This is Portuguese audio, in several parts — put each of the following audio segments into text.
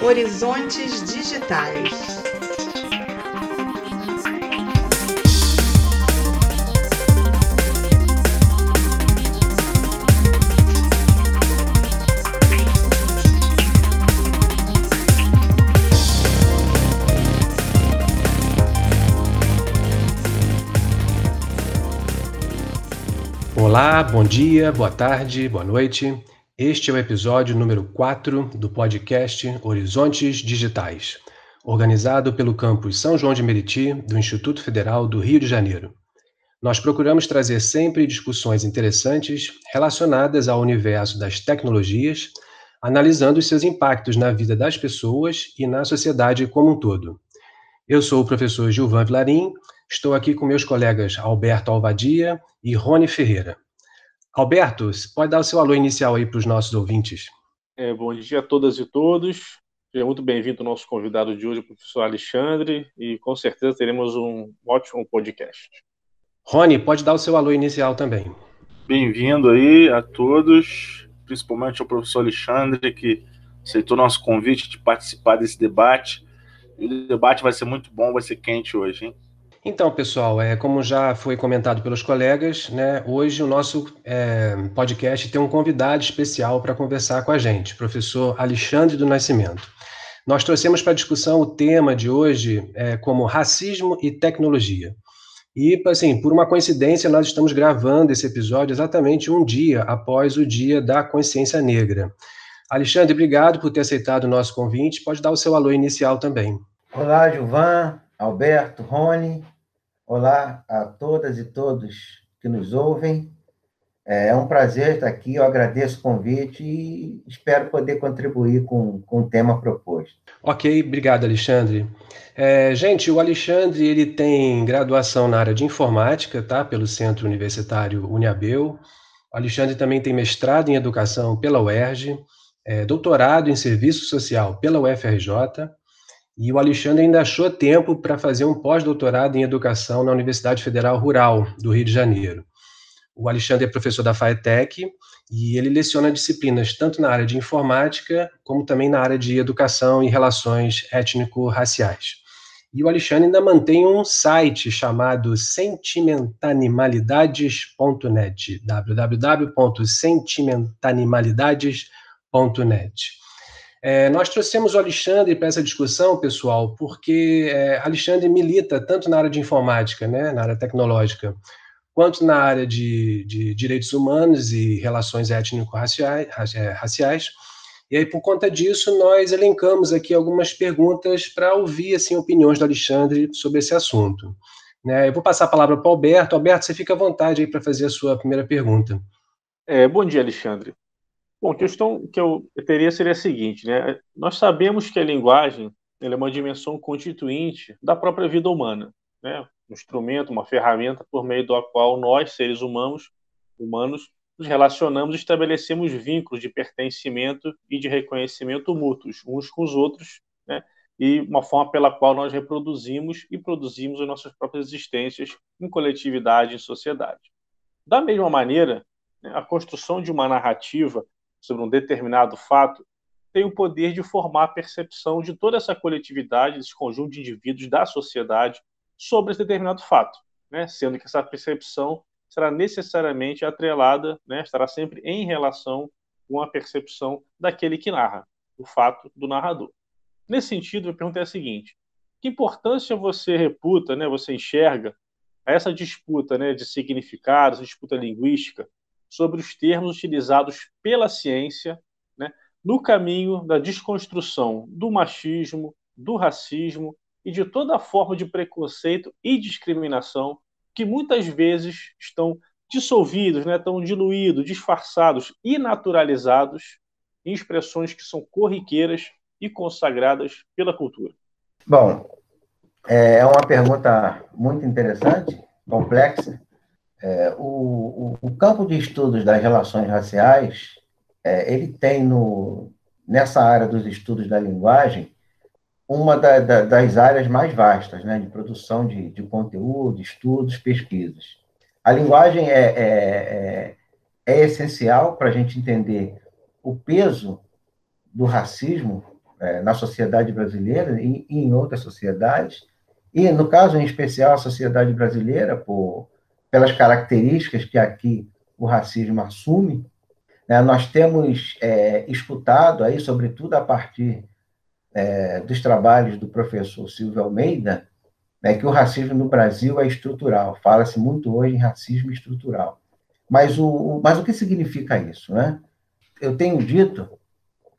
Horizontes Digitais. Olá, bom dia, boa tarde, boa noite. Este é o episódio número 4 do podcast Horizontes Digitais, organizado pelo campus São João de Meriti, do Instituto Federal do Rio de Janeiro. Nós procuramos trazer sempre discussões interessantes relacionadas ao universo das tecnologias, analisando os seus impactos na vida das pessoas e na sociedade como um todo. Eu sou o professor Gilvan Vilarim, estou aqui com meus colegas Alberto Alvadia e Rony Ferreira. Alberto, pode dar o seu alô inicial aí para os nossos ouvintes. É, bom dia a todas e todos. Seja muito bem-vindo ao nosso convidado de hoje, o professor Alexandre, e com certeza teremos um ótimo podcast. Rony, pode dar o seu alô inicial também. Bem-vindo aí a todos, principalmente ao professor Alexandre, que aceitou nosso convite de participar desse debate. E o debate vai ser muito bom, vai ser quente hoje, hein? Então, pessoal, é, como já foi comentado pelos colegas, né, hoje o nosso é, podcast tem um convidado especial para conversar com a gente, professor Alexandre do Nascimento. Nós trouxemos para discussão o tema de hoje é, como racismo e tecnologia. E, assim, por uma coincidência, nós estamos gravando esse episódio exatamente um dia após o Dia da Consciência Negra. Alexandre, obrigado por ter aceitado o nosso convite. Pode dar o seu alô inicial também. Olá, Gilvan. Alberto, Rony, olá a todas e todos que nos ouvem. É um prazer estar aqui, eu agradeço o convite e espero poder contribuir com, com o tema proposto. Ok, obrigado, Alexandre. É, gente, o Alexandre ele tem graduação na área de informática, tá? Pelo Centro Universitário Uniabel. O Alexandre também tem mestrado em educação pela UERJ, é, doutorado em serviço social pela UFRJ e o Alexandre ainda achou tempo para fazer um pós-doutorado em educação na Universidade Federal Rural do Rio de Janeiro. O Alexandre é professor da FAETEC e ele leciona disciplinas tanto na área de informática como também na área de educação e relações étnico-raciais. E o Alexandre ainda mantém um site chamado sentimentanimalidades.net, www.sentimentanimalidades.net. É, nós trouxemos o Alexandre para essa discussão, pessoal, porque é, Alexandre milita tanto na área de informática, né, na área tecnológica, quanto na área de, de direitos humanos e relações étnico-raciais. Raciais. E aí, por conta disso, nós elencamos aqui algumas perguntas para ouvir assim, opiniões do Alexandre sobre esse assunto. Né, eu vou passar a palavra para o Alberto. Alberto, você fica à vontade para fazer a sua primeira pergunta. É, bom dia, Alexandre. Bom, a questão que eu teria seria a seguinte, né? Nós sabemos que a linguagem é uma dimensão constituinte da própria vida humana, né? Um instrumento, uma ferramenta por meio da qual nós, seres humanos, humanos, nos relacionamos e estabelecemos vínculos de pertencimento e de reconhecimento mútuos uns com os outros, né? E uma forma pela qual nós reproduzimos e produzimos as nossas próprias existências em coletividade e sociedade. Da mesma maneira, né, a construção de uma narrativa sobre um determinado fato, tem o poder de formar a percepção de toda essa coletividade, esse conjunto de indivíduos da sociedade sobre esse determinado fato, né? sendo que essa percepção será necessariamente atrelada, né? estará sempre em relação com a percepção daquele que narra, o fato do narrador. Nesse sentido, a pergunta é a seguinte: que importância você reputa, né, você enxerga essa disputa né, de significados, disputa linguística, sobre os termos utilizados pela ciência né, no caminho da desconstrução do machismo, do racismo e de toda forma de preconceito e discriminação que muitas vezes estão dissolvidos, né, estão diluídos, disfarçados e naturalizados em expressões que são corriqueiras e consagradas pela cultura. Bom, é uma pergunta muito interessante, complexa, é, o, o, campo de estudos das relações raciais, é, ele tem no, nessa área dos estudos da linguagem uma da, da, das áreas mais vastas, né, de produção de, de conteúdo, estudos, pesquisas. A linguagem é, é, é, é essencial para a gente entender o peso do racismo é, na sociedade brasileira e, e em outras sociedades, e, no caso em especial, a sociedade brasileira, por, pelas características que aqui o racismo assume, né, nós temos é, escutado aí, sobretudo a partir é, dos trabalhos do professor Silvio Almeida, né, que o racismo no Brasil é estrutural. Fala-se muito hoje em racismo estrutural. Mas o, mas o que significa isso? Né? Eu tenho dito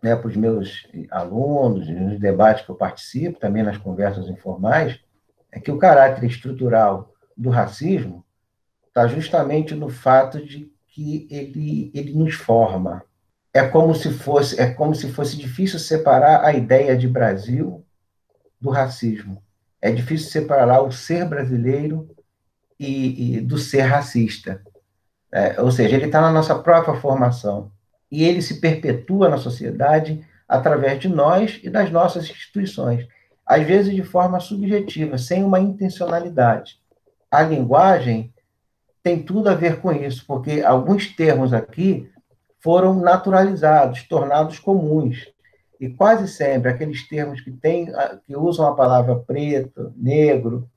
né, para os meus alunos, nos debates que eu participo, também nas conversas informais, é que o caráter estrutural do racismo está justamente no fato de que ele, ele nos forma. É como se fosse é como se fosse difícil separar a ideia de Brasil do racismo. É difícil separar o ser brasileiro e, e do ser racista. É, ou seja, ele está na nossa própria formação e ele se perpetua na sociedade através de nós e das nossas instituições às vezes de forma subjetiva, sem uma intencionalidade. A linguagem tem tudo a ver com isso, porque alguns termos aqui foram naturalizados, tornados comuns. E quase sempre aqueles termos que, tem, que usam a palavra preto, negro,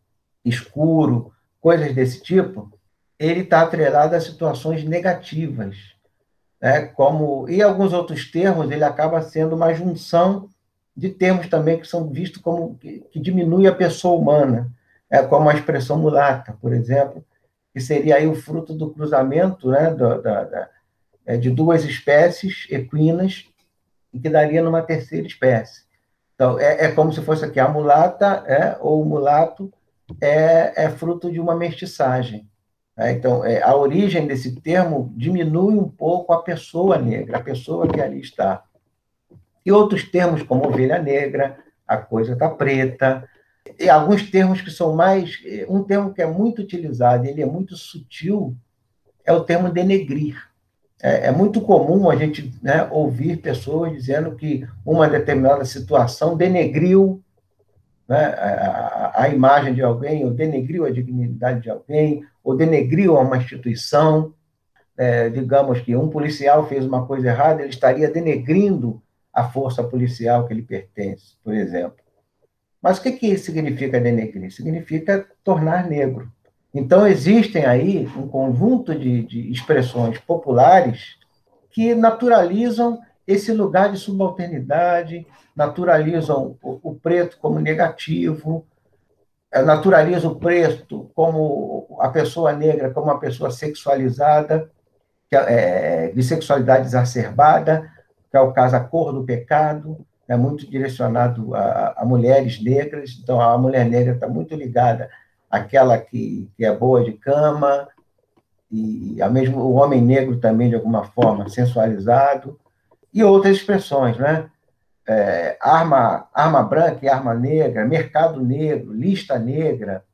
escuro, coisas desse tipo, ele está atrelado a situações negativas. Né? Como, e alguns outros termos, ele acaba sendo uma junção de termos também que são vistos como que, que diminui a pessoa humana, é, como a expressão mulata, por exemplo, que seria aí o fruto do cruzamento né, da, da, da, é, de duas espécies equinas e que daria numa terceira espécie. Então, é, é como se fosse aqui a mulata é, ou o mulato é, é fruto de uma mestiçagem. Né? Então, é, a origem desse termo diminui um pouco a pessoa negra, a pessoa que ali está. E outros termos, como ovelha negra, a coisa está preta, alguns termos que são mais. Um termo que é muito utilizado, ele é muito sutil, é o termo denegrir. É, é muito comum a gente né, ouvir pessoas dizendo que uma determinada situação denegriu né, a, a, imagem de alguém, ou denegriu a dignidade de alguém, ou denegriu uma instituição. É, digamos que um policial fez uma coisa errada, ele estaria denegrindo a força policial que ele pertence, por exemplo. Mas o que, que significa denegrir? Significa tornar negro. Então, existem aí um conjunto de, de expressões populares que naturalizam esse lugar de subalternidade, naturalizam o, o preto como negativo, é, naturalizam o preto como a pessoa negra como uma pessoa sexualizada, é, de sexualidade exacerbada, que é o caso A Cor do Pecado, é muito direcionado a, a mulheres negras, então a mulher negra está muito ligada àquela que, que é boa de cama, e a mesmo o homem negro também, de alguma forma, sensualizado, e outras expressões, né? É, arma, arma branca e arma negra, mercado negro, lista negra,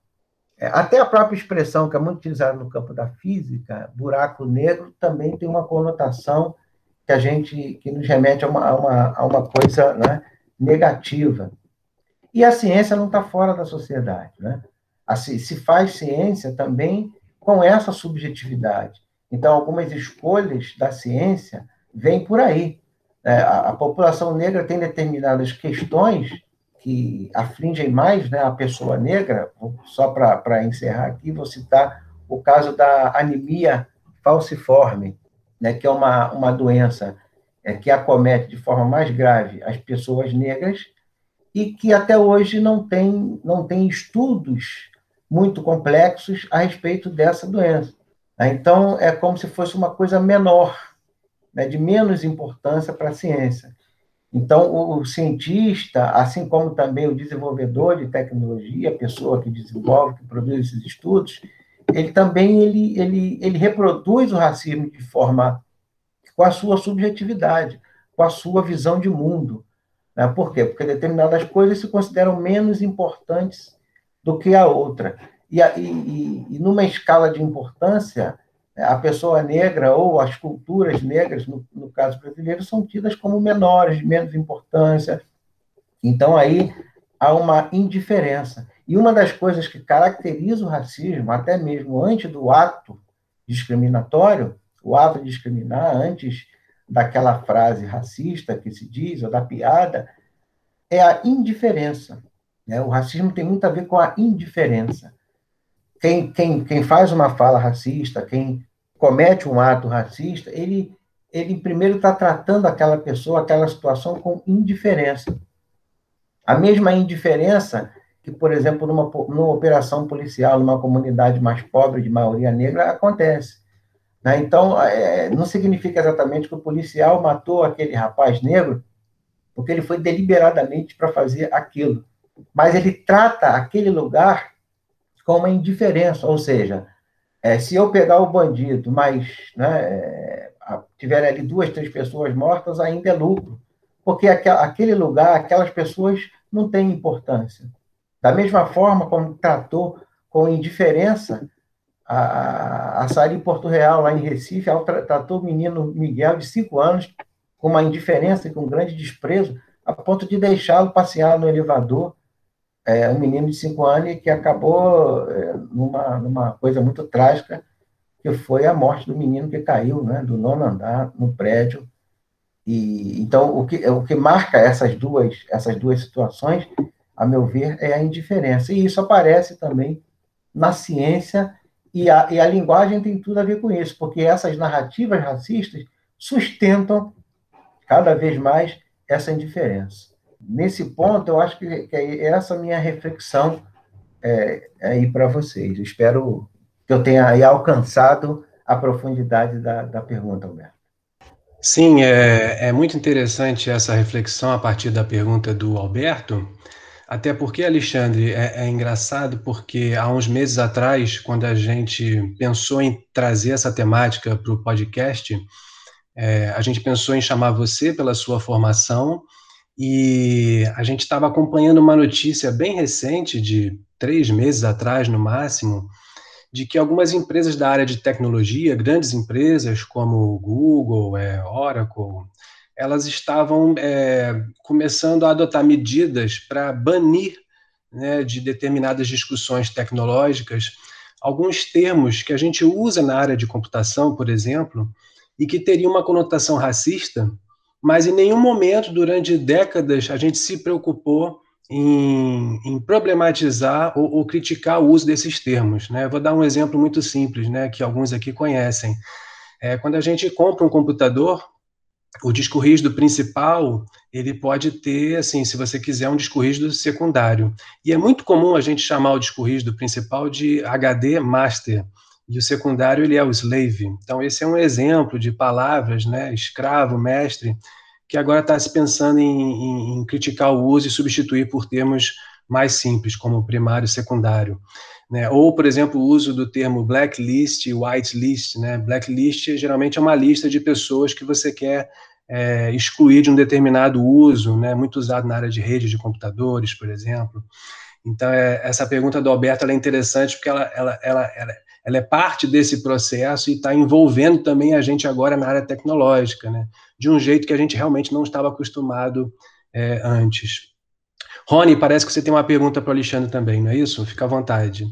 é, até a própria expressão que é muito utilizada no campo da física, buraco negro, também tem uma conotação que a gente que nos remete a uma, a uma, a uma coisa né, negativa. E a ciência não está fora da sociedade. Né? Assim, se faz ciência também com essa subjetividade. Então, algumas escolhas da ciência vêm por aí. É, a, a, população negra tem determinadas questões que afligem mais né, a pessoa negra. Só para encerrar aqui, vou citar o caso da anemia falciforme, né, que é uma, uma doença é, que acomete de forma mais grave as pessoas negras e que até hoje não tem, não tem estudos muito complexos a respeito dessa doença. Né? Então, é como se fosse uma coisa menor, né, de menos importância para a ciência. Então, o, o, cientista, assim como também o desenvolvedor de tecnologia, a pessoa que desenvolve, que produz esses estudos, ele também ele, ele, ele reproduz o racismo de forma com a sua subjetividade, com a sua visão de mundo. Né? Por quê? Porque determinadas coisas se consideram menos importantes do que a outra. E, e, e numa escala de importância, a pessoa negra ou as culturas negras, no, no caso brasileiro, são tidas como menores, de menos importância. Então, aí há uma indiferença. E uma das coisas que caracteriza o racismo, até mesmo antes do ato discriminatório, o ato de discriminar, antes daquela frase racista que se diz, ou da piada, é a indiferença. Né? O racismo tem muito a ver com a indiferença. Quem, quem, quem faz uma fala racista, quem comete um ato racista, ele, ele primeiro está tratando aquela pessoa, aquela situação com indiferença. A mesma indiferença que, por exemplo, numa, numa operação policial, numa comunidade mais pobre, de maioria negra, acontece. Né? Então, é, não significa exatamente que o policial matou aquele rapaz negro porque ele foi deliberadamente para fazer aquilo. Mas ele trata aquele lugar com uma indiferença, ou seja, é, se eu pegar o bandido, mas né, é, tiver ali duas, três pessoas mortas, ainda é lucro, porque aquele lugar, aquelas pessoas não têm importância. Da mesma forma como tratou com indiferença a, a Sari Porto Real, lá em Recife, tratou o menino Miguel, de cinco anos, com uma indiferença e com um grande desprezo, a ponto de deixá-lo passear no elevador, é, um menino de cinco anos que acabou é, numa, numa coisa muito trágica, que foi a morte do menino que caiu, né, do nono andar no prédio. E então o que o que marca essas duas essas duas situações, a meu ver, é a indiferença. E isso aparece também na ciência e a, e a linguagem tem tudo a ver com isso, porque essas narrativas racistas sustentam cada vez mais essa indiferença. Nesse ponto, eu acho que, é essa minha reflexão é, é aí para vocês. Espero que eu tenha alcançado a profundidade da, da pergunta, Alberto. Sim, é, é muito interessante essa reflexão a partir da pergunta do Alberto, até porque, Alexandre, é, é, engraçado porque há uns meses atrás, quando a gente pensou em trazer essa temática para o podcast, é, a gente pensou em chamar você pela sua formação e a gente estava acompanhando uma notícia bem recente, de três meses atrás no máximo, de que algumas empresas da área de tecnologia, grandes empresas como Google, é, Oracle, elas estavam é, começando a adotar medidas para banir né, de determinadas discussões tecnológicas alguns termos que a gente usa na área de computação, por exemplo, e que teria uma conotação racista, mas em nenhum momento durante décadas a gente se preocupou em, em problematizar ou, ou, criticar o uso desses termos. Né? Vou dar um exemplo muito simples, né, que alguns aqui conhecem. É, quando a gente compra um computador, o disco rígido principal ele pode ter, assim, se você quiser, um disco rígido secundário. E é muito comum a gente chamar o disco rígido principal de HD master e o secundário ele é o slave. Então esse é um exemplo de palavras, né, escravo, mestre, que agora está se pensando em, em, em, criticar o uso e substituir por termos mais simples, como primário e secundário. Né? Ou, por exemplo, o uso do termo blacklist e whitelist. Né? Blacklist geralmente é uma lista de pessoas que você quer é, excluir de um determinado uso, né? muito usado na área de rede de computadores, por exemplo. Então, é, essa pergunta do Alberto é interessante porque ela, ela, ela, ela ela é parte desse processo e está envolvendo também a gente agora na área tecnológica, né? de um jeito que a gente realmente não estava acostumado é, antes. Rony, parece que você tem uma pergunta para o Alexandre também, não é isso? Fica à vontade.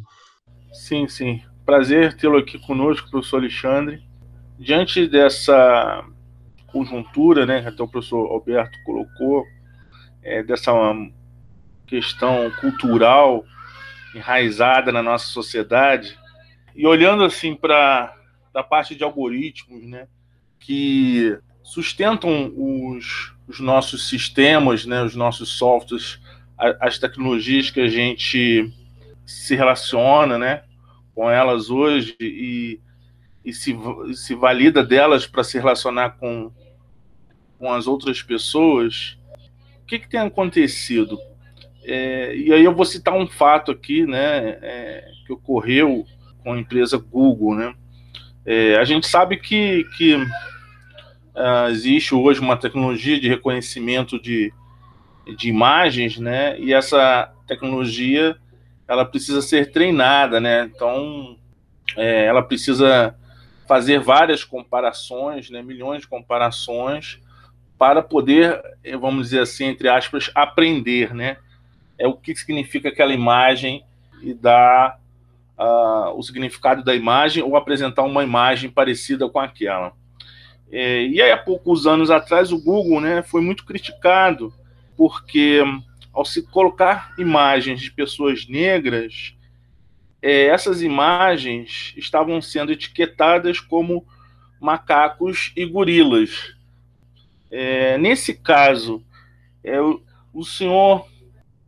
Sim, sim. Prazer tê-lo aqui conosco, professor Alexandre. Diante dessa conjuntura, né, até o professor Alberto colocou, é, dessa questão cultural enraizada na nossa sociedade, e olhando assim para a parte de algoritmos, né, que sustentam os, os nossos sistemas, né, os nossos softwares, as tecnologias que a gente se relaciona, né, com elas hoje e, e se, se valida delas para se relacionar com, com as outras pessoas, o que, que tem acontecido? É, e aí eu vou citar um fato aqui, né, é, que ocorreu com a empresa Google, né? É, a gente sabe que, que uh, existe hoje uma tecnologia de reconhecimento de, de imagens, né? E essa tecnologia ela precisa ser treinada, né? Então é, ela precisa fazer várias comparações, né? Milhões de comparações para poder, vamos dizer assim, entre aspas, aprender, né? É o que significa aquela imagem e dar uh, o significado da imagem ou apresentar uma imagem parecida com aquela. É, e aí, há poucos anos atrás, o Google né, foi muito criticado porque ao se colocar imagens de pessoas negras, é, essas imagens estavam sendo etiquetadas como macacos e gorilas. É, nesse caso, é, o, o, senhor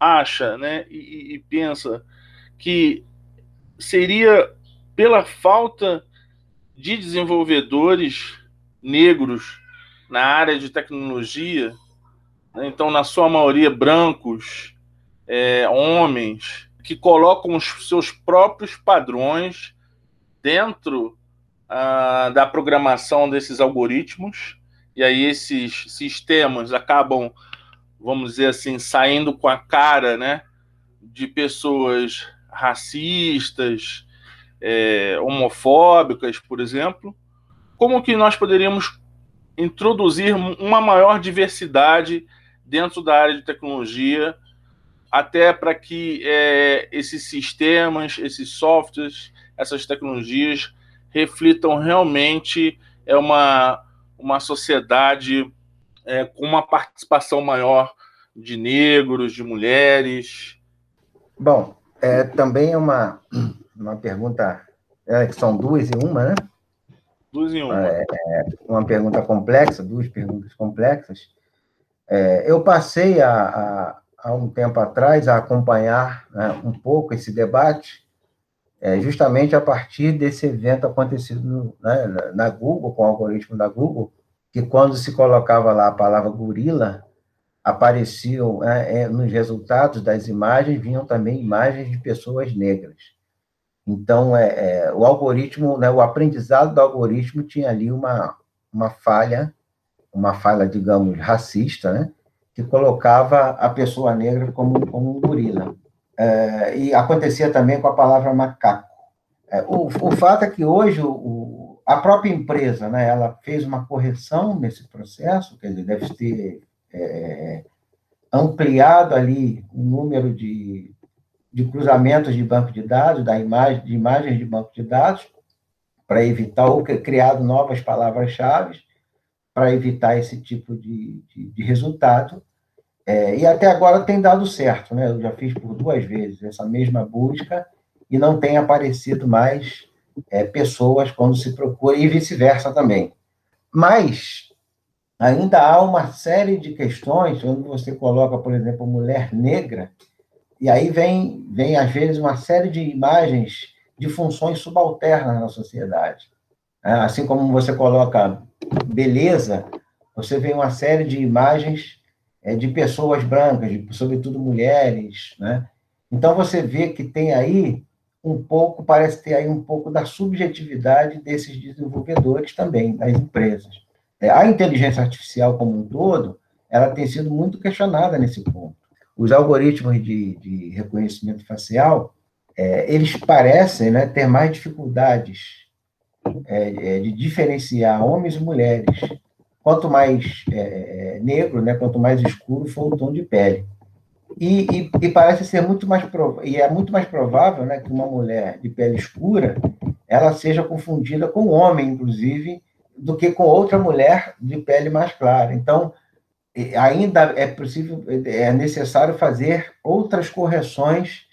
acha né, e, e pensa que seria pela falta de desenvolvedores negros na área de tecnologia, então, na sua maioria, brancos, é, homens, que colocam os seus próprios padrões dentro ah, da programação desses algoritmos, e aí esses sistemas acabam, vamos dizer assim, saindo com a cara né, de pessoas racistas, é, homofóbicas, por exemplo. Como que nós poderíamos introduzir uma maior diversidade dentro da área de tecnologia, até para que é, esses sistemas, esses softwares, essas tecnologias reflitam realmente é uma, uma sociedade é, com uma participação maior de negros, de mulheres. Bom, é, também é uma, uma pergunta, é, que são duas em uma, né? Duas em uma. É, é, uma pergunta complexa, duas perguntas complexas. É, eu passei a, há um tempo atrás a acompanhar né, um pouco esse debate, é, justamente a partir desse evento acontecido né, na Google, com o algoritmo da Google, que quando se colocava lá a palavra gorila, apareciam né, é, nos resultados das imagens, vinham também imagens de pessoas negras. Então, é, é, o algoritmo, né, o aprendizado do algoritmo tinha ali uma, uma falha, uma falha, digamos, racista, né, que colocava a pessoa negra como, como um gorila. É, e acontecia também com a palavra macaco. É, o, o fato é que hoje o, a própria empresa, né, ela fez uma correção nesse processo, quer dizer, deve ter é, ampliado ali o número de de cruzamentos de banco de dados, da imagem, de imagens de banco de dados, para evitar, ou criado novas palavras-chave, para evitar esse tipo de, de, de resultado. É, e até agora tem dado certo, né? Eu já fiz por duas vezes essa mesma busca e não tem aparecido mais é, pessoas quando se procura, e vice-versa também. Mas ainda há uma série de questões, quando você coloca, por exemplo, mulher negra, e aí vem, vem, às vezes, uma série de imagens de funções subalternas na sociedade. É, assim como você coloca beleza, você vê uma série de imagens é, de pessoas brancas, de, sobretudo mulheres, né? Então você vê que tem aí um pouco, parece ter aí um pouco da subjetividade desses desenvolvedores também, das empresas. É, a inteligência artificial como um todo, ela tem sido muito questionada nesse ponto os algoritmos de, de reconhecimento facial, é, eles parecem né, ter mais dificuldades é, é, de diferenciar homens e mulheres. Quanto mais é, é, negro, né, quanto mais escuro for o tom de pele. E, e, e parece ser muito mais e é muito mais provável né, que uma mulher de pele escura ela seja confundida com um homem, inclusive, do que com outra mulher de pele mais clara. Então, ainda é possível, é necessário fazer outras correções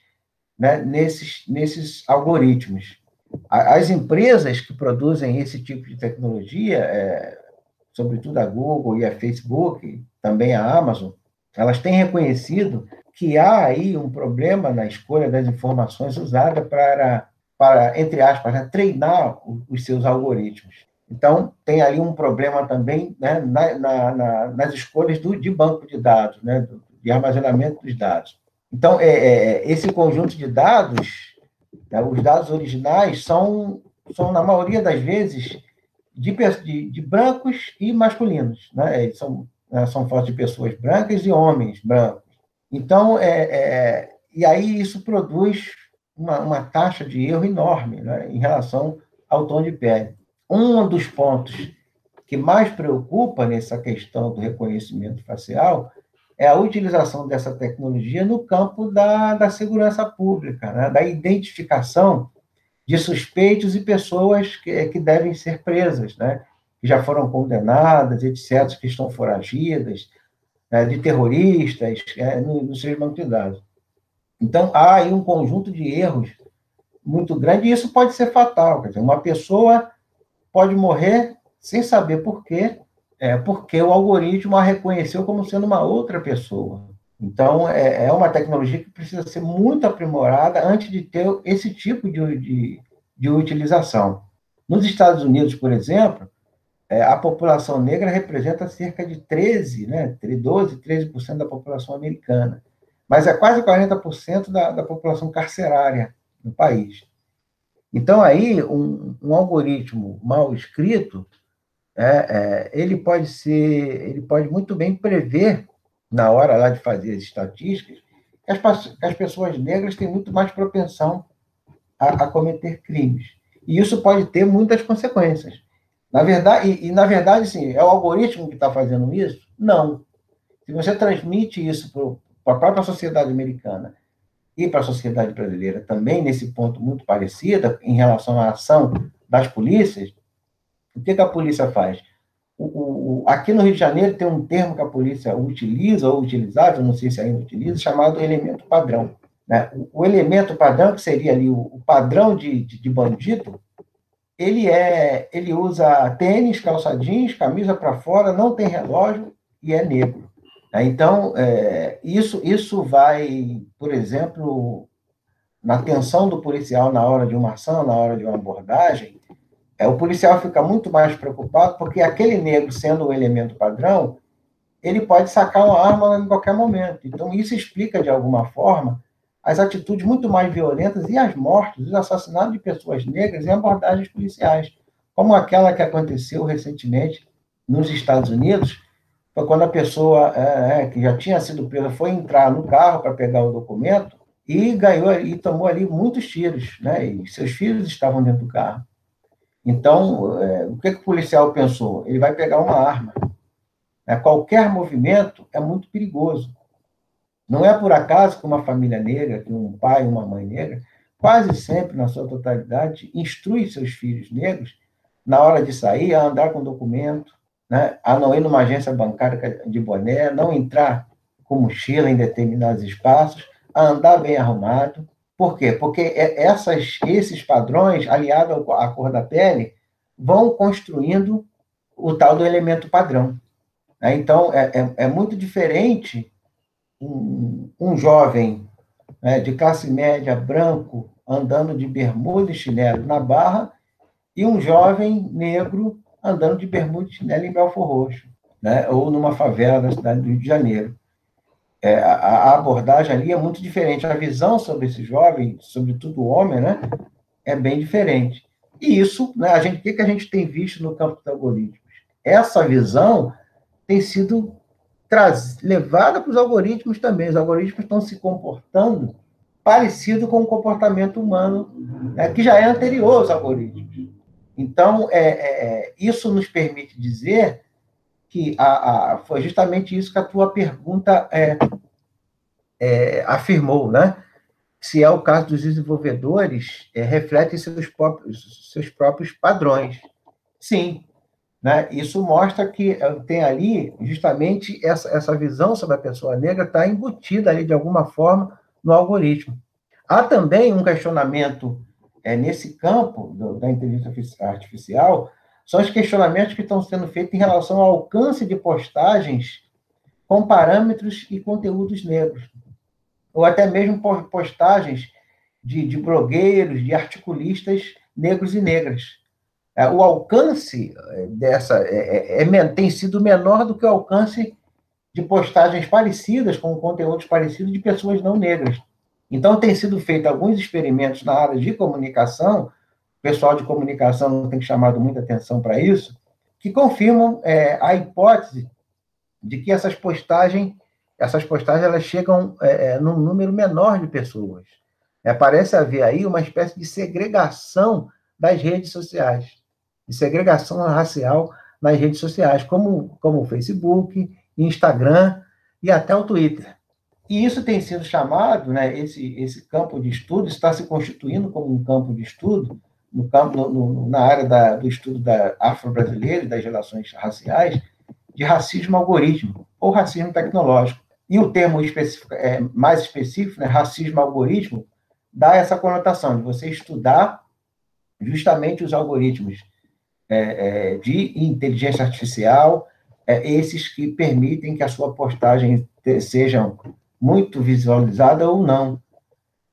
né, nesses, nesses algoritmos. As empresas que produzem esse tipo de tecnologia, é, sobretudo a Google e a Facebook, também a Amazon, elas têm reconhecido que há aí um problema na escolha das informações usadas para, para entre aspas, né, treinar os seus algoritmos. Então, tem ali um problema também né, na, na, na, nas escolhas do, de banco de dados, né, de armazenamento dos dados. Então, é, é, esse conjunto de dados, os dados originais, são, são, na maioria das vezes, de, de, de brancos e masculinos. Né? São, né, são fotos de pessoas brancas e homens brancos. Então, é, é, e aí isso produz uma, uma taxa de erro enorme né, em relação ao tom de pele um dos pontos que mais preocupa nessa questão do reconhecimento facial é a utilização dessa tecnologia no campo da, da segurança pública, né? da identificação de suspeitos e pessoas que, que devem ser presas, né? que já foram condenadas, etc., que estão foragidas. né, de terroristas é, no, nos seus bancos de dados. Então, há aí um conjunto de erros muito grande e isso pode ser fatal. Quer dizer, uma pessoa pode morrer sem saber por quê, é, porque o algoritmo a reconheceu como sendo uma outra pessoa. Então, é, é uma tecnologia que precisa ser muito aprimorada antes de ter esse tipo de, de, de utilização. Nos Estados Unidos, por exemplo, é, a população negra representa cerca de 13, né, 12, 13% da população americana, mas é quase 40% da, da população carcerária no país. Então, aí, um, um algoritmo mal escrito, é, é, ele pode ser, ele pode muito bem prever, na hora lá de fazer as estatísticas, que as, que as pessoas negras têm muito mais propensão a, a cometer crimes. E isso pode ter muitas consequências. Na verdade, e, e na verdade, sim, é o algoritmo que está fazendo isso? Não. Se você transmite isso para a própria sociedade americana e para a sociedade brasileira também nesse ponto muito parecido em relação à ação das polícias, o que, que a polícia faz? O, o, aqui no Rio de Janeiro tem um termo que a polícia utiliza ou utilizava, não sei se ainda utiliza, chamado elemento padrão. Né? O, o, elemento padrão, que seria ali o, padrão de, de, de, bandido, ele é, ele usa tênis, calça jeans, camisa para fora, não tem relógio e é negro. Né? Então, é, isso, isso vai, por exemplo, na atenção do policial na hora de uma ação, na hora de uma abordagem, é, o policial fica muito mais preocupado porque aquele negro, sendo o elemento padrão, ele pode sacar uma arma em qualquer momento. Então, isso explica, de alguma forma, as atitudes muito mais violentas e as mortes, os assassinatos de pessoas negras em abordagens policiais, como aquela que aconteceu recentemente nos Estados Unidos, foi quando a pessoa é, é, que já tinha sido presa foi entrar no carro para pegar o documento e ganhou e tomou ali muitos tiros, né? E seus filhos estavam dentro do carro. Então, é, o que, que o policial pensou? Ele vai pegar uma arma. É, qualquer movimento é muito perigoso. Não é por acaso que uma família negra, que um pai uma mãe negra, quase sempre, na sua totalidade, instrui seus filhos negros, na hora de sair, a andar com documento, né? a não ir numa agência bancária de boné, não entrar com mochila em determinados espaços, a andar bem arrumado. Por quê? Porque essas, esses padrões, aliados à cor da pele, vão construindo o tal do elemento padrão. Né? Então, é, é, é muito diferente um, um jovem né, de classe média branco andando de bermuda e chinelo na Barra e um jovem negro andando de bermuda e chinelo em Belfor Roxo, né, ou numa favela da cidade do Rio de Janeiro. É, a, a, abordagem ali é muito diferente. A visão sobre esse jovem, sobretudo o homem, né, é bem diferente. E isso, né, a gente, o que, que a gente tem visto no campo dos algoritmos? Essa visão tem sido traz, levada para os algoritmos também. Os algoritmos estão se comportando parecido com o comportamento humano, né, que já é anterior aos algoritmos. Então, é, é, é, isso nos permite dizer que a, a, foi justamente isso que a tua pergunta é, é afirmou, né? Se é o caso dos desenvolvedores, é, refletem seus próprios, seus próprios padrões. Sim, né? Isso mostra que eh, tem ali justamente essa, essa visão sobre a pessoa negra está embutida ali de alguma forma no algoritmo. Há também um questionamento é, nesse campo do, da inteligência artificial, são os questionamentos que estão sendo feitos em relação ao alcance de postagens com parâmetros e conteúdos negros, ou até mesmo postagens de, de blogueiros, de articulistas negros e negras. É, o alcance é, dessa é, é, é, tem sido menor do que o alcance de postagens parecidas, com conteúdos parecidos de pessoas não negras. Então, tem sido feito alguns experimentos na área de comunicação, o pessoal de comunicação tem chamado muita atenção para isso, que confirmam é, a hipótese de que essas postagens, essas postagens elas chegam é, num número menor de pessoas. É, parece haver aí uma espécie de segregação das redes sociais de segregação racial nas redes sociais, como, como o Facebook, Instagram e até o Twitter. E isso tem sido chamado, né, esse, esse campo de estudo está se constituindo como um campo de estudo no campo, no, na área da, do estudo da afro-brasileira e das relações raciais, de racismo algorítmico. ou racismo tecnológico. E o termo específico, é, mais específico, né, racismo algoritmo, dá essa conotação de você estudar justamente os algoritmos é, é, de inteligência artificial, é, esses que permitem que a sua postagem seja muito visualizada ou não.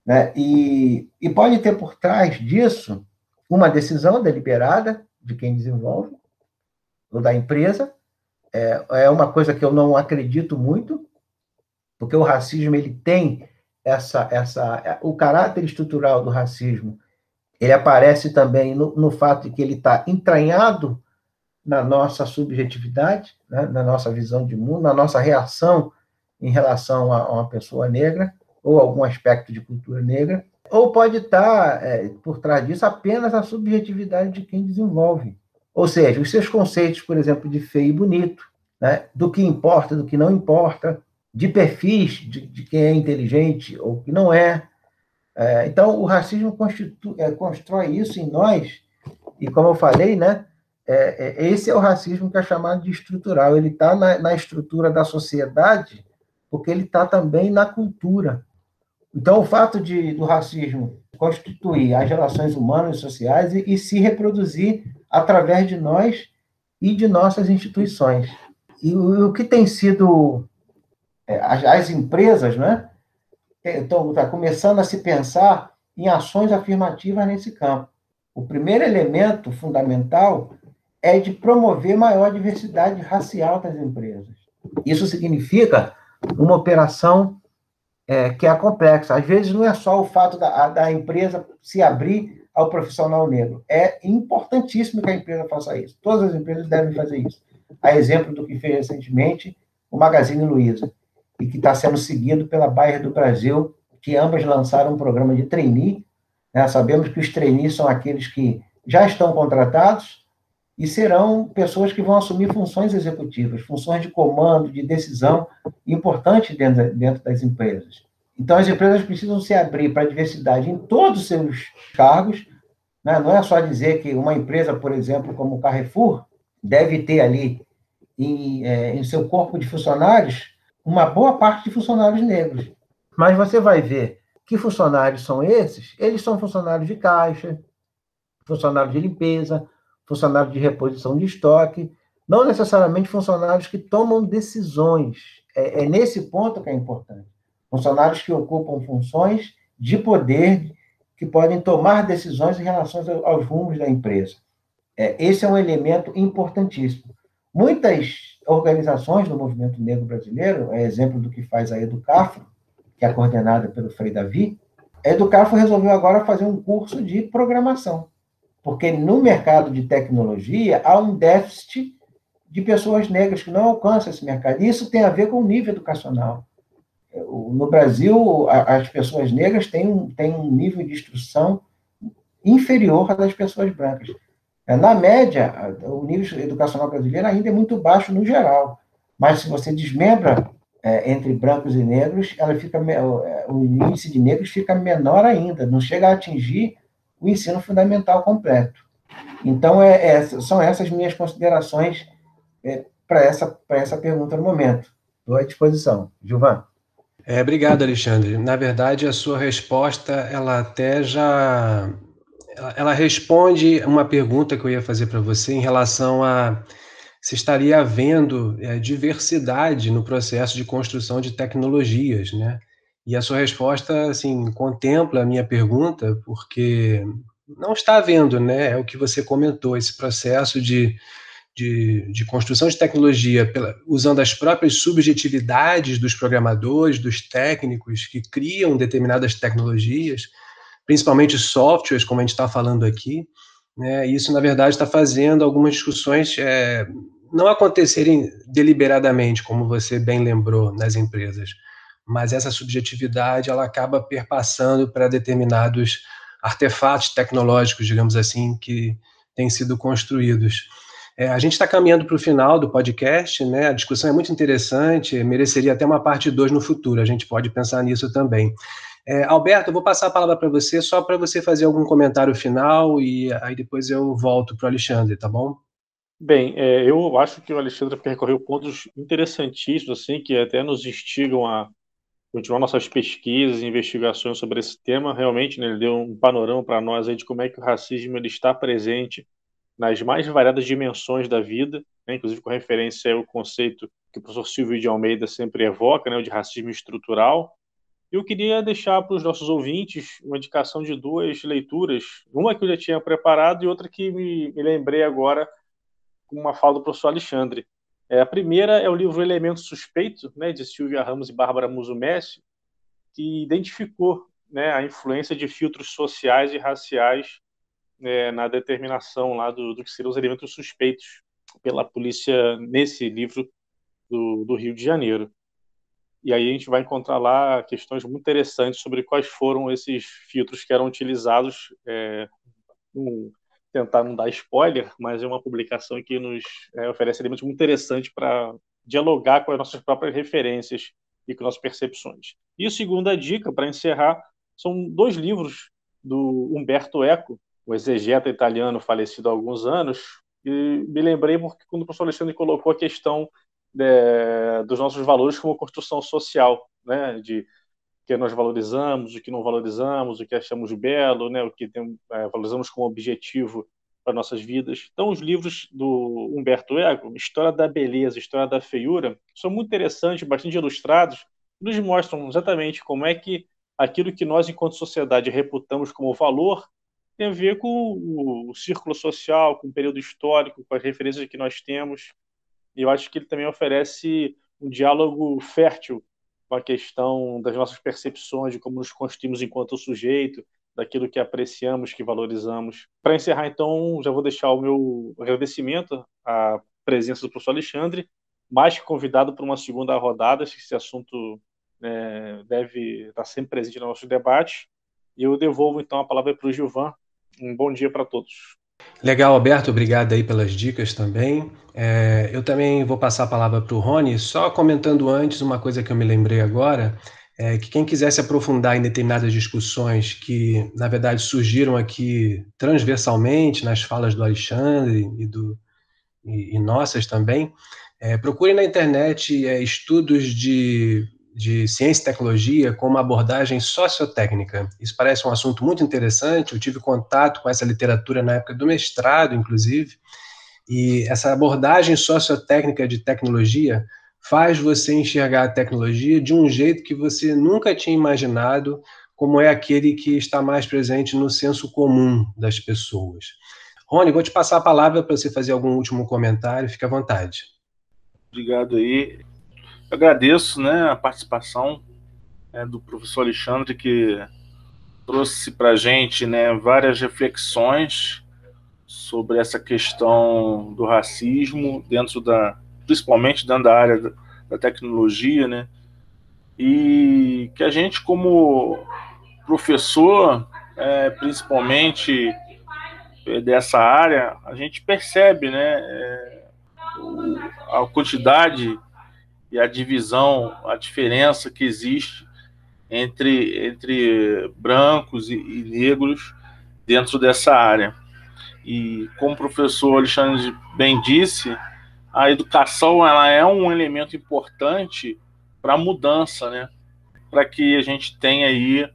Né? E, e pode ter por trás disso uma decisão deliberada de quem desenvolve, ou da empresa. É, é uma coisa que eu não acredito muito, porque o racismo ele tem essa, essa, o caráter estrutural do racismo ele aparece também no, no fato de que ele está entranhado na nossa subjetividade, né, na nossa visão de mundo, na nossa reação em relação a, a uma pessoa negra ou algum aspecto de cultura negra, ou pode estar tá, é, por trás disso apenas a subjetividade de quem desenvolve. Ou seja, os seus conceitos, por exemplo, de feio e bonito, né, do que importa, do que não importa, de perfis de, de quem é inteligente ou que não é, é, então, o racismo é, constrói isso em nós, e como eu falei, né, é, é, esse é o racismo que é chamado de estrutural. Ele está na, na, estrutura da sociedade, porque ele está também na cultura. Então, o fato de, do racismo constituir as relações humanas e sociais e, e se reproduzir através de nós e de nossas instituições. E o, que tem sido as, as empresas, né? então, está começando a se pensar em ações afirmativas nesse campo. O primeiro elemento fundamental é de promover maior diversidade racial das empresas. Isso significa uma operação é, que é complexa. Às vezes não é só o fato da, da empresa se abrir ao profissional negro. É importantíssimo que a empresa faça isso. Todas as empresas devem fazer isso. A exemplo do que fez recentemente o Magazine Luiza e que está sendo seguido pela Bayer do Brasil, que ambas lançaram um programa de trainee. Né? Sabemos que os trainees são aqueles que já estão contratados e serão pessoas que vão assumir funções executivas, funções de comando, de decisão importantes dentro, dentro das empresas. Então, as empresas precisam se abrir para a diversidade em todos os seus cargos. Né? Não é só dizer que uma empresa, por exemplo, como o Carrefour, deve ter ali em, é, em seu corpo de funcionários uma boa parte de funcionários negros. Mas você vai ver que funcionários são esses? Eles são funcionários de caixa, funcionários de limpeza, funcionários de reposição de estoque, não necessariamente funcionários que tomam decisões. É, é nesse ponto que é importante. Funcionários que ocupam funções de poder que podem tomar decisões em relação aos rumos da empresa. É, esse é um elemento importantíssimo. Muitas organizações do movimento negro brasileiro, é exemplo do que faz a Educafro, que é coordenada pelo Frei Davi, a Educafro resolveu agora fazer um curso de programação, porque no mercado de tecnologia há um déficit de pessoas negras que não alcançam esse mercado. E isso tem a ver com o nível educacional. No Brasil, as pessoas negras têm um, têm um nível de instrução inferior à das pessoas brancas. É, na média, o nível educacional brasileiro ainda é muito baixo no geral, mas se você desmembra é, entre brancos e negros, ela fica é, o índice de negros fica menor ainda, não chega a atingir o ensino fundamental completo. Então, é, é são essas minhas considerações é, para essa, essa pergunta no momento. Estou à disposição. Gilvan. É, obrigado, Alexandre. Na verdade, a sua resposta, ela até já ela responde uma pergunta que eu ia fazer para você em relação a se estaria havendo é, diversidade no processo de construção de tecnologias, né? E a sua resposta, assim, contempla a minha pergunta, porque não está havendo, né? É o que você comentou, esse processo de, de, de construção de tecnologia pela, usando as próprias subjetividades dos programadores, dos técnicos que criam determinadas tecnologias, principalmente softwares, como a gente está falando aqui. Né? Isso, na verdade, está fazendo algumas discussões é, não acontecerem deliberadamente, como você bem lembrou, nas empresas, mas essa subjetividade ela acaba perpassando para determinados artefatos tecnológicos, digamos assim, que têm sido construídos. É, a gente está caminhando para o final do podcast, né? A discussão é muito interessante, mereceria até uma parte 2 no futuro, a gente pode pensar nisso também. É, Alberto, eu vou passar a palavra para você só para você fazer algum comentário final e aí depois eu volto para o Alexandre, tá bom? Bem, é, eu acho que o Alexandre percorreu pontos interessantíssimos, assim, que até nos instigam a continuar nossas pesquisas e investigações sobre esse tema. Realmente, né, ele deu um panorama para nós aí de como é que o racismo ele está presente nas mais variadas dimensões da vida, né, inclusive com referência ao conceito que o professor Silvio de Almeida sempre evoca, né, o de racismo estrutural. Eu queria deixar para os nossos ouvintes uma indicação de duas leituras, uma que eu já tinha preparado e outra que me, me lembrei agora com uma fala do professor Alexandre. É, a primeira é o livro Elemento Suspeito, né, de Silvia Ramos e Bárbara Musumessi, que identificou né, a influência de filtros sociais e raciais é, na determinação lá do, do, que seriam os elementos suspeitos pela polícia nesse livro do, do, Rio de Janeiro. E aí a gente vai encontrar lá questões muito interessantes sobre quais foram esses filtros que eram utilizados é, um, tentar não dar spoiler, mas é uma publicação que nos é, oferece elementos muito interessantes para dialogar com as nossas próprias referências e com nossas percepções. E a segunda dica, para encerrar, são dois livros do Humberto Eco, o exegeta italiano falecido há alguns anos, e me lembrei porque quando o professor Alexandre colocou a questão é, dos nossos valores como construção social, né, de que nós valorizamos, o que não valorizamos, o que achamos belo, né, o que tem, é, valorizamos como objetivo para nossas vidas. Então, os livros do Humberto Eco, História da Beleza, História da Feiura, são muito interessantes, bastante ilustrados, nos mostram exatamente como é que aquilo que nós, enquanto sociedade, reputamos como valor tem a ver com o, círculo social, com o período histórico, com as referências que nós temos. E eu acho que ele também oferece um diálogo fértil com a questão das nossas percepções, de como nos constituímos enquanto sujeito, daquilo que apreciamos, que valorizamos. Para encerrar, então, já vou deixar o meu agradecimento à presença do professor Alexandre, mais convidado para uma segunda rodada, acho que esse assunto é, deve estar sempre presente no nosso debate. E eu devolvo, então, a palavra para o Gilvan. Um bom dia para todos. Legal, Alberto, obrigado aí pelas dicas também. É, eu também vou passar a palavra para o Rony, só comentando antes uma coisa que eu me lembrei agora, é que quem quisesse aprofundar em determinadas discussões que, na verdade, surgiram aqui transversalmente nas falas do Alexandre e, do, e, e nossas também, é, procure na internet é, estudos de de ciência e tecnologia com uma abordagem sociotécnica. Isso parece um assunto muito interessante. Eu tive contato com essa literatura na época do mestrado, inclusive, e essa abordagem sociotécnica de tecnologia faz você enxergar a tecnologia de um jeito que você nunca tinha imaginado, como é aquele que está mais presente no senso comum das pessoas. Rony, vou te passar a palavra para você fazer algum último comentário, fique à vontade. Obrigado aí agradeço né, a participação né, do professor Alexandre, que trouxe para a gente né, várias reflexões sobre essa questão do racismo, dentro da, principalmente dentro da área da, da tecnologia, né? E que a gente, como professor, é, principalmente é, dessa área, a gente percebe né, é, a quantidade e a divisão, a diferença que existe entre, entre brancos e, e negros dentro dessa área. E como o professor Alexandre bem disse, a educação ela é um elemento importante para a mudança, né? Para que a gente tenha aí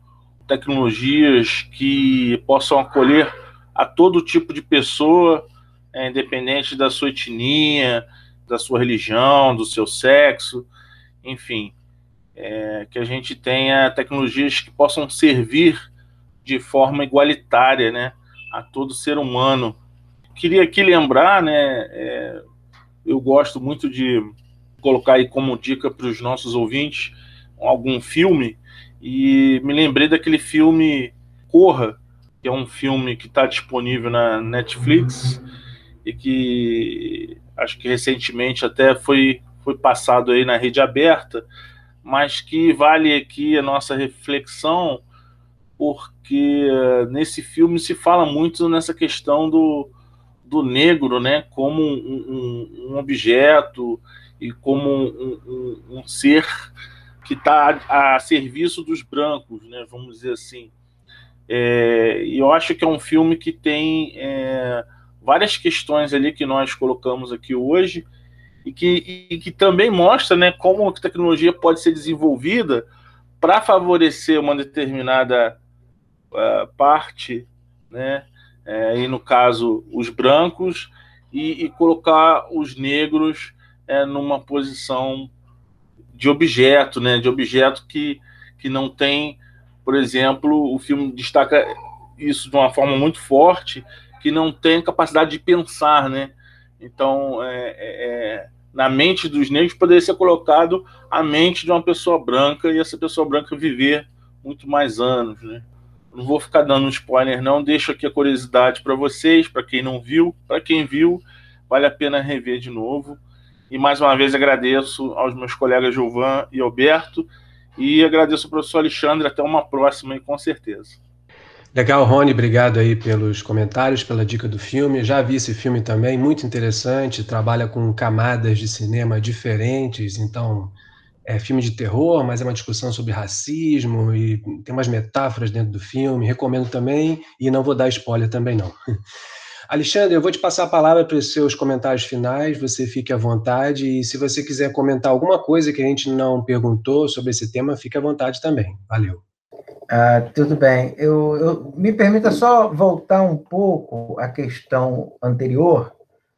tecnologias que possam acolher a todo tipo de pessoa, é, independente da sua etnia, da sua religião, do seu sexo, enfim, é, que a gente tenha tecnologias que possam servir de forma igualitária, né, a todo ser humano. Queria aqui lembrar, né, é, eu gosto muito de colocar aí como dica para os nossos ouvintes algum filme e me lembrei daquele filme Corra, que é um filme que está disponível na Netflix e que acho que recentemente até foi, foi passado aí na rede aberta, mas que vale aqui a nossa reflexão, porque nesse filme se fala muito nessa questão do, do negro, né, como um, um, um objeto e como um, um, ser que está a, a, serviço dos brancos, né, vamos dizer assim. É, e eu acho que é um filme que tem é, várias questões ali que nós colocamos aqui hoje e que, e que também mostra né, como a tecnologia pode ser desenvolvida para favorecer uma determinada uh, parte, né, é, e no caso os brancos, e, e colocar os negros é, numa posição de objeto, né, de objeto que, que não tem, por exemplo, o filme destaca isso de uma forma muito forte, que não tem capacidade de pensar, né? Então, é, é, é na mente dos negros poderia ser colocado a mente de uma pessoa branca e essa pessoa branca viver muito mais anos, né? Não vou ficar dando spoiler, não. Deixo aqui a curiosidade para vocês, para quem não viu. Para quem viu, vale a pena rever de novo. E mais uma vez agradeço aos meus colegas Gilvan e Alberto. E agradeço ao professor Alexandre. Até uma próxima, e com certeza. Legal, Rony, obrigado aí pelos comentários, pela dica do filme. Já vi esse filme também, muito interessante, trabalha com camadas de cinema diferentes, então é filme de terror, mas é uma discussão sobre racismo e tem umas metáforas dentro do filme. Recomendo também e não vou dar spoiler também não. Alexandre, eu vou te passar a palavra para os seus comentários finais, você fique à vontade e se você quiser comentar alguma coisa que a gente não perguntou sobre esse tema, fique à vontade também. Valeu. Ah, tudo bem. Eu, eu, me permita só voltar um pouco à questão anterior,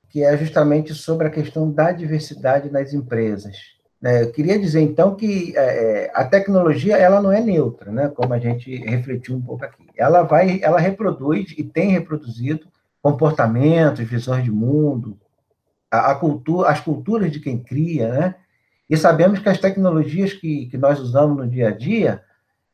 que é justamente sobre a questão da diversidade nas empresas. É, eu queria dizer, então, que é, é, a tecnologia ela não é neutra, né? como a gente refletiu um pouco aqui. Ela vai, ela reproduz e tem reproduzido comportamentos, visões de mundo, a, a cultura, as culturas de quem cria, né? E sabemos que as tecnologias que, que nós usamos no dia a dia,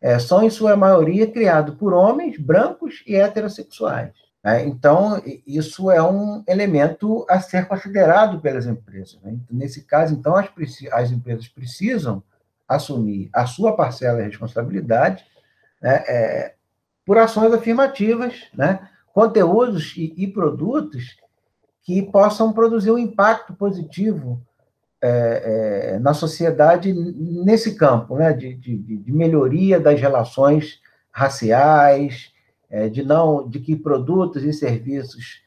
é, são, em sua maioria, criados por homens brancos e heterossexuais. Né? Então, isso é um elemento a ser considerado pelas empresas. Né? Nesse caso, então, as, as, empresas precisam assumir a sua parcela de responsabilidade né? é, por ações afirmativas, né? conteúdos e, e produtos que possam produzir um impacto positivo é, é, na sociedade nesse campo, né, de, de, de melhoria das relações raciais, é, de não, de que produtos e serviços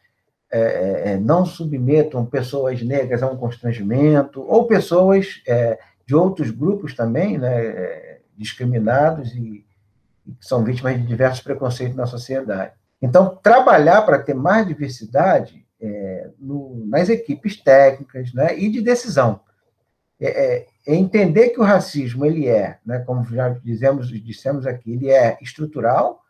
é, é, não submetam pessoas negras a um constrangimento ou pessoas é, de outros grupos também, né, discriminados e, e que são vítimas de diversos preconceitos na sociedade. Então, trabalhar para ter mais diversidade é, no, nas equipes técnicas né, e de decisão. É, é, é, entender que o racismo ele é, né, como já dizemos, dissemos aqui, ele é estrutural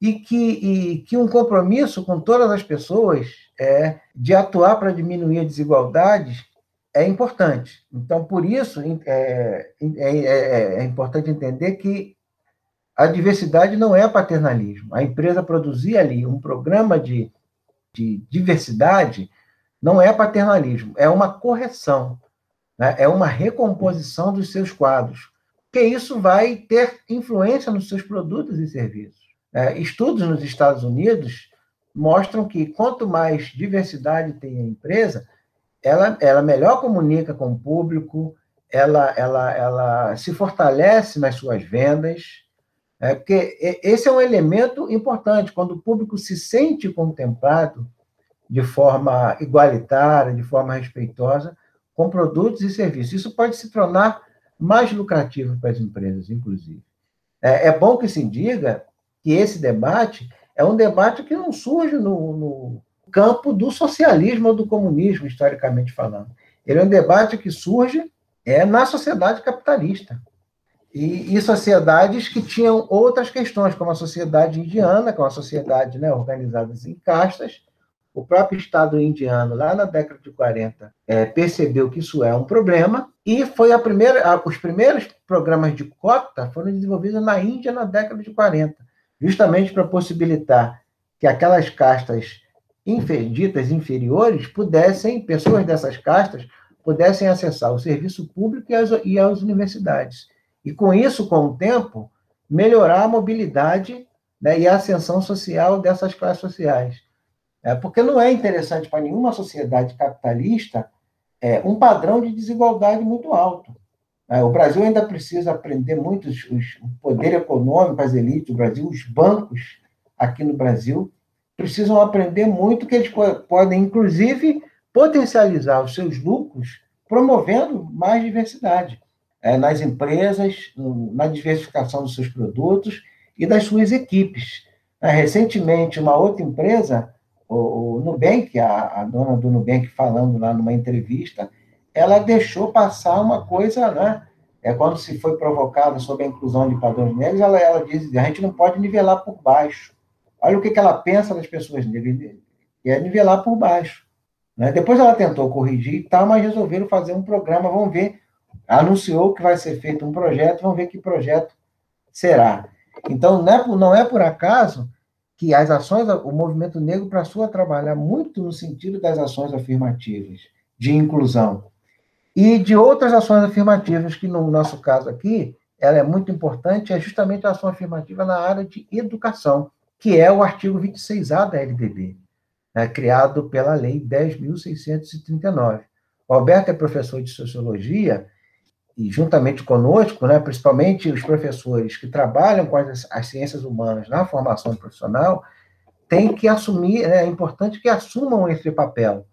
e que, e que um compromisso com todas as pessoas é, de atuar para diminuir desigualdades é importante. Então, por isso, é, é, é, é importante entender que a diversidade não é paternalismo. A empresa produzir ali um programa de, de diversidade não é paternalismo, é uma correção, né? é uma recomposição dos seus quadros, porque isso vai ter influência nos seus produtos e serviços. É, estudos nos Estados Unidos mostram que quanto mais diversidade tem a empresa, ela, ela melhor comunica com o público, ela, ela, ela se fortalece nas suas vendas, é, porque esse é um elemento importante, quando o público se sente contemplado de forma igualitária, de forma respeitosa, com produtos e serviços. Isso pode se tornar mais lucrativo para as empresas, inclusive. É, é bom que se diga que esse debate é um debate que não surge no, no campo do socialismo ou do comunismo, historicamente falando. Ele é um debate que surge é, na sociedade capitalista e, e, sociedades que tinham outras questões, como a sociedade indiana, que é uma sociedade né, organizada em castas. O próprio Estado indiano, lá na década de 40, é, percebeu que isso é um problema e foi a primeira, a, os primeiros programas de cota foram desenvolvidos na Índia na década de 40, justamente para possibilitar que aquelas castas ditas inferiores pudessem, pessoas dessas castas, pudessem acessar o serviço público e as, e as universidades. E com isso, com o tempo, melhorar a mobilidade né, e a ascensão social dessas classes sociais. É, porque não é interessante para nenhuma sociedade capitalista é, um padrão de desigualdade muito alto. É, o Brasil ainda precisa aprender muito os, os, o poder econômico, as elites do Brasil, os bancos aqui no Brasil precisam aprender muito que eles podem, inclusive, potencializar os seus lucros promovendo mais diversidade é, nas empresas, na diversificação dos seus produtos e das suas equipes. É, recentemente, uma outra empresa, o, o Nubank, a, a, dona do Nubank falando lá numa entrevista, ela deixou passar uma coisa, né? É quando se foi provocada sobre a inclusão de padrões negros, ela, ela diz a gente não pode nivelar por baixo. Olha o que, que ela pensa das pessoas negras, que é nivelar por baixo. Né? Depois ela tentou corrigir e tal, mas resolveram fazer um programa, vamos ver. Anunciou que vai ser feito um projeto, vamos ver que projeto será. Então, não é, não é por acaso que as ações, o movimento negro passou a trabalhar muito no sentido das ações afirmativas, de inclusão. E de outras ações afirmativas, que no nosso caso aqui, ela é muito importante, é justamente a ação afirmativa na área de educação, que é o artigo 26A da LDB, né, criado pela Lei 10.639. O Alberto é professor de Sociologia e juntamente conosco, né, principalmente os professores que trabalham com as, as ciências humanas na formação profissional, tem que assumir, né, é importante que assumam esse papel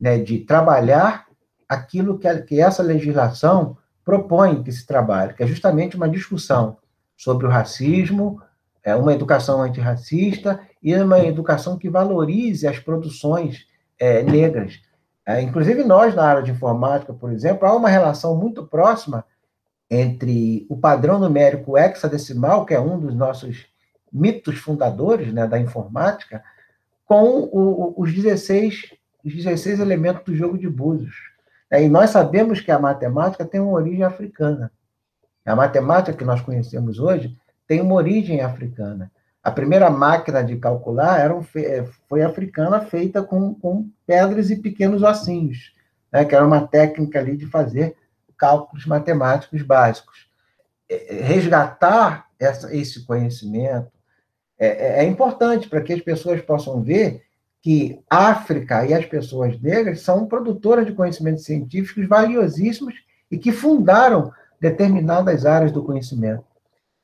né, de trabalhar aquilo que, a, que essa legislação propõe que se trabalhe, que é justamente uma discussão sobre o racismo, é uma educação antirracista e uma educação que valorize as produções é, negras, é, inclusive nós, na área de informática, por exemplo, há uma relação muito próxima entre o padrão numérico hexadecimal, que é um dos nossos mitos fundadores né, da informática, com o, os, 16, os 16 elementos do jogo de búzios. É, e nós sabemos que a matemática tem uma origem africana. A matemática que nós conhecemos hoje tem uma origem africana. A primeira máquina de calcular era um, é, foi africana, feita com, com pedras e pequenos ossinhos, né, que era uma técnica ali de fazer cálculos matemáticos básicos. É, é, resgatar essa, esse conhecimento é, é importante para que as pessoas possam ver que África e as pessoas negras são produtoras de conhecimentos científicos valiosíssimos e que fundaram determinadas áreas do conhecimento.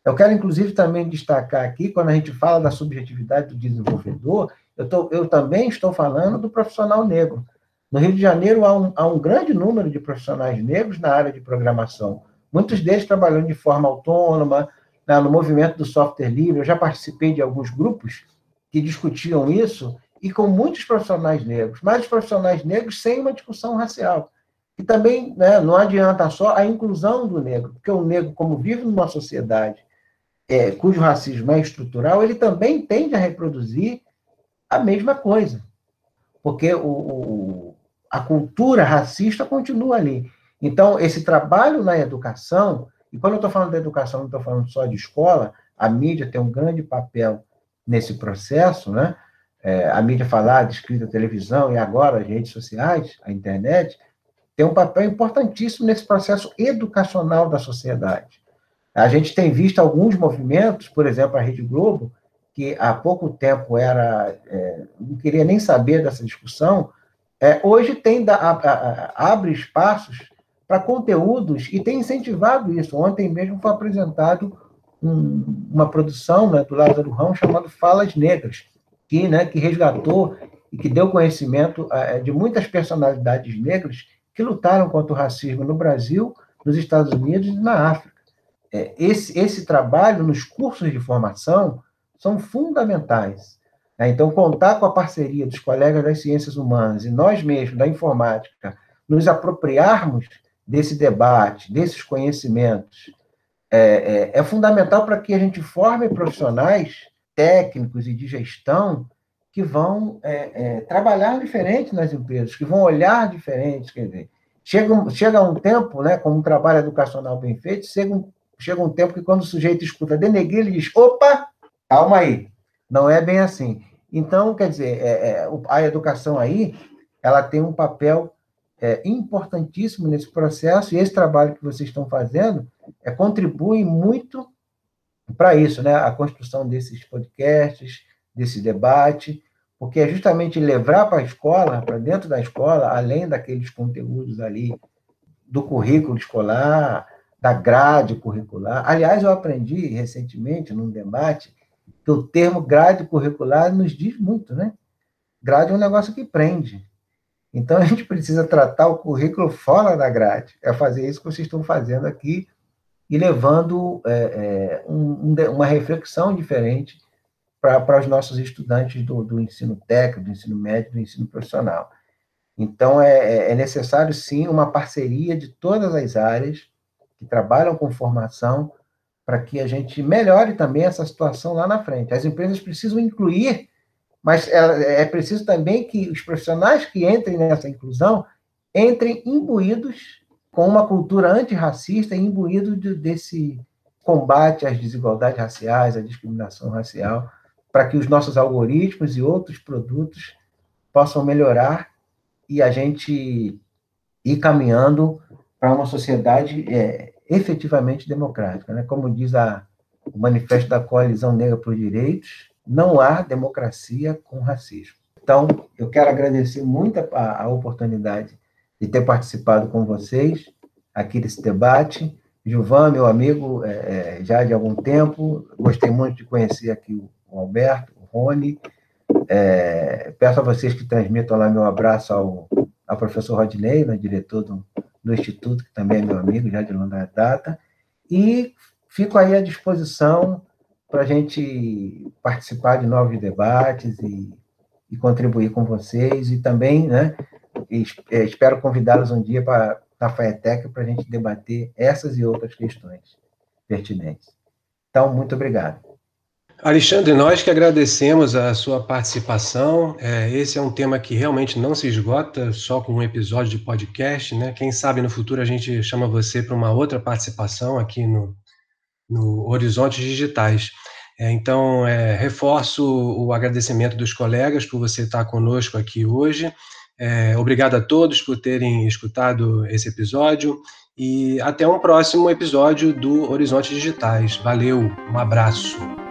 Eu quero, inclusive, também destacar aqui, quando a gente fala da subjetividade do desenvolvedor, eu, tô, eu também estou falando do profissional negro. No Rio de Janeiro, há um, há um grande número de profissionais negros na área de programação. Muitos deles trabalhando de forma autônoma, né, no movimento do software livre. Eu já participei de alguns grupos que discutiam isso, e com muitos profissionais negros, mas profissionais negros sem uma discussão racial. E também né, não adianta só a inclusão do negro, porque o negro, como vive numa sociedade é, cujo racismo é estrutural, ele também tende a reproduzir a mesma coisa. Porque o, o, a cultura racista continua ali. Então, esse trabalho na educação, e quando eu estou falando da educação, não estou falando só de escola, a mídia tem um grande papel nesse processo, né? É, a mídia falada, escrita, televisão e agora as redes sociais, a internet, tem um papel importantíssimo nesse processo educacional da sociedade. A gente tem visto alguns movimentos, por exemplo, a Rede Globo, que há pouco tempo era é, não queria nem saber dessa discussão, é, hoje tem da, a, a, abre espaços para conteúdos e tem incentivado isso. Ontem mesmo foi apresentado um, uma produção né, do Lázaro Rão chamado Falas Negras, que, né, que resgatou e que deu conhecimento é, de muitas personalidades negras que lutaram contra o racismo no Brasil, nos Estados Unidos e na África é, esse, esse trabalho nos cursos de formação são fundamentais. Né? Então, contar com a parceria dos colegas das ciências humanas e nós mesmos, da informática, nos apropriarmos desse debate, desses conhecimentos, é, é, é fundamental para que a gente forme profissionais técnicos e de gestão que vão é, é, trabalhar diferente nas empresas, que vão olhar diferente. Quer dizer, chega, chega um tempo, né, como um trabalho educacional bem feito, chega um, chega um tempo que quando o sujeito escuta denegrir, ele diz: opa, calma aí, não é bem assim. Então, quer dizer, é, é, a educação aí, ela tem um papel é, importantíssimo nesse processo, e esse trabalho que vocês estão fazendo é, contribui muito para isso, né? A construção desses podcasts, desse debate, porque é justamente levar para a escola, para dentro da escola, além daqueles conteúdos ali do currículo escolar, da grade curricular. Aliás, eu aprendi recentemente, num debate, que o termo grade curricular nos diz muito, né? Grade é um negócio que prende. Então, a gente precisa tratar o currículo fora da grade. É fazer isso que vocês estão fazendo aqui e levando é, é, um, uma reflexão diferente para os nossos estudantes do, do, ensino técnico, do ensino médio, do ensino profissional. Então, é, é, é necessário, sim, uma parceria de todas as áreas que trabalham com formação para que a gente melhore também essa situação lá na frente. As empresas precisam incluir, mas é, preciso também que os profissionais que entrem nessa inclusão entrem imbuídos com uma cultura antirracista e imbuído de, desse combate às desigualdades raciais, à discriminação racial, para que os nossos algoritmos e outros produtos possam melhorar e a gente ir caminhando para uma sociedade é, efetivamente democrática. Né? Como diz a, o Manifesto da Coalizão Negra por Direitos, não há democracia com racismo. Então, eu quero agradecer muito a, a oportunidade de ter participado com vocês aqui desse debate. Gilvan, meu amigo, é, é, já de algum tempo, gostei muito de conhecer aqui o, o Alberto, o Rony. É, peço a vocês que transmitam lá meu abraço ao, ao professor Rodney, né, diretor do, do Instituto, que também é meu amigo, já de longa data, e fico aí à disposição para a gente participar de novos debates e, e, contribuir com vocês, e também, né, é, espero convidá-los um dia para a FAETEC para a gente debater essas e outras questões pertinentes. Então, muito obrigado. Alexandre, nós que agradecemos a sua participação. É, esse é um tema que realmente não se esgota só com um episódio de podcast, né? Quem sabe no futuro a gente chama você para uma outra participação aqui no, no Horizontes Digitais. É, então, é, reforço o agradecimento dos colegas por você estar conosco aqui hoje. É, obrigado a todos por terem escutado esse episódio e até um próximo episódio do Horizontes Digitais. Valeu, um abraço.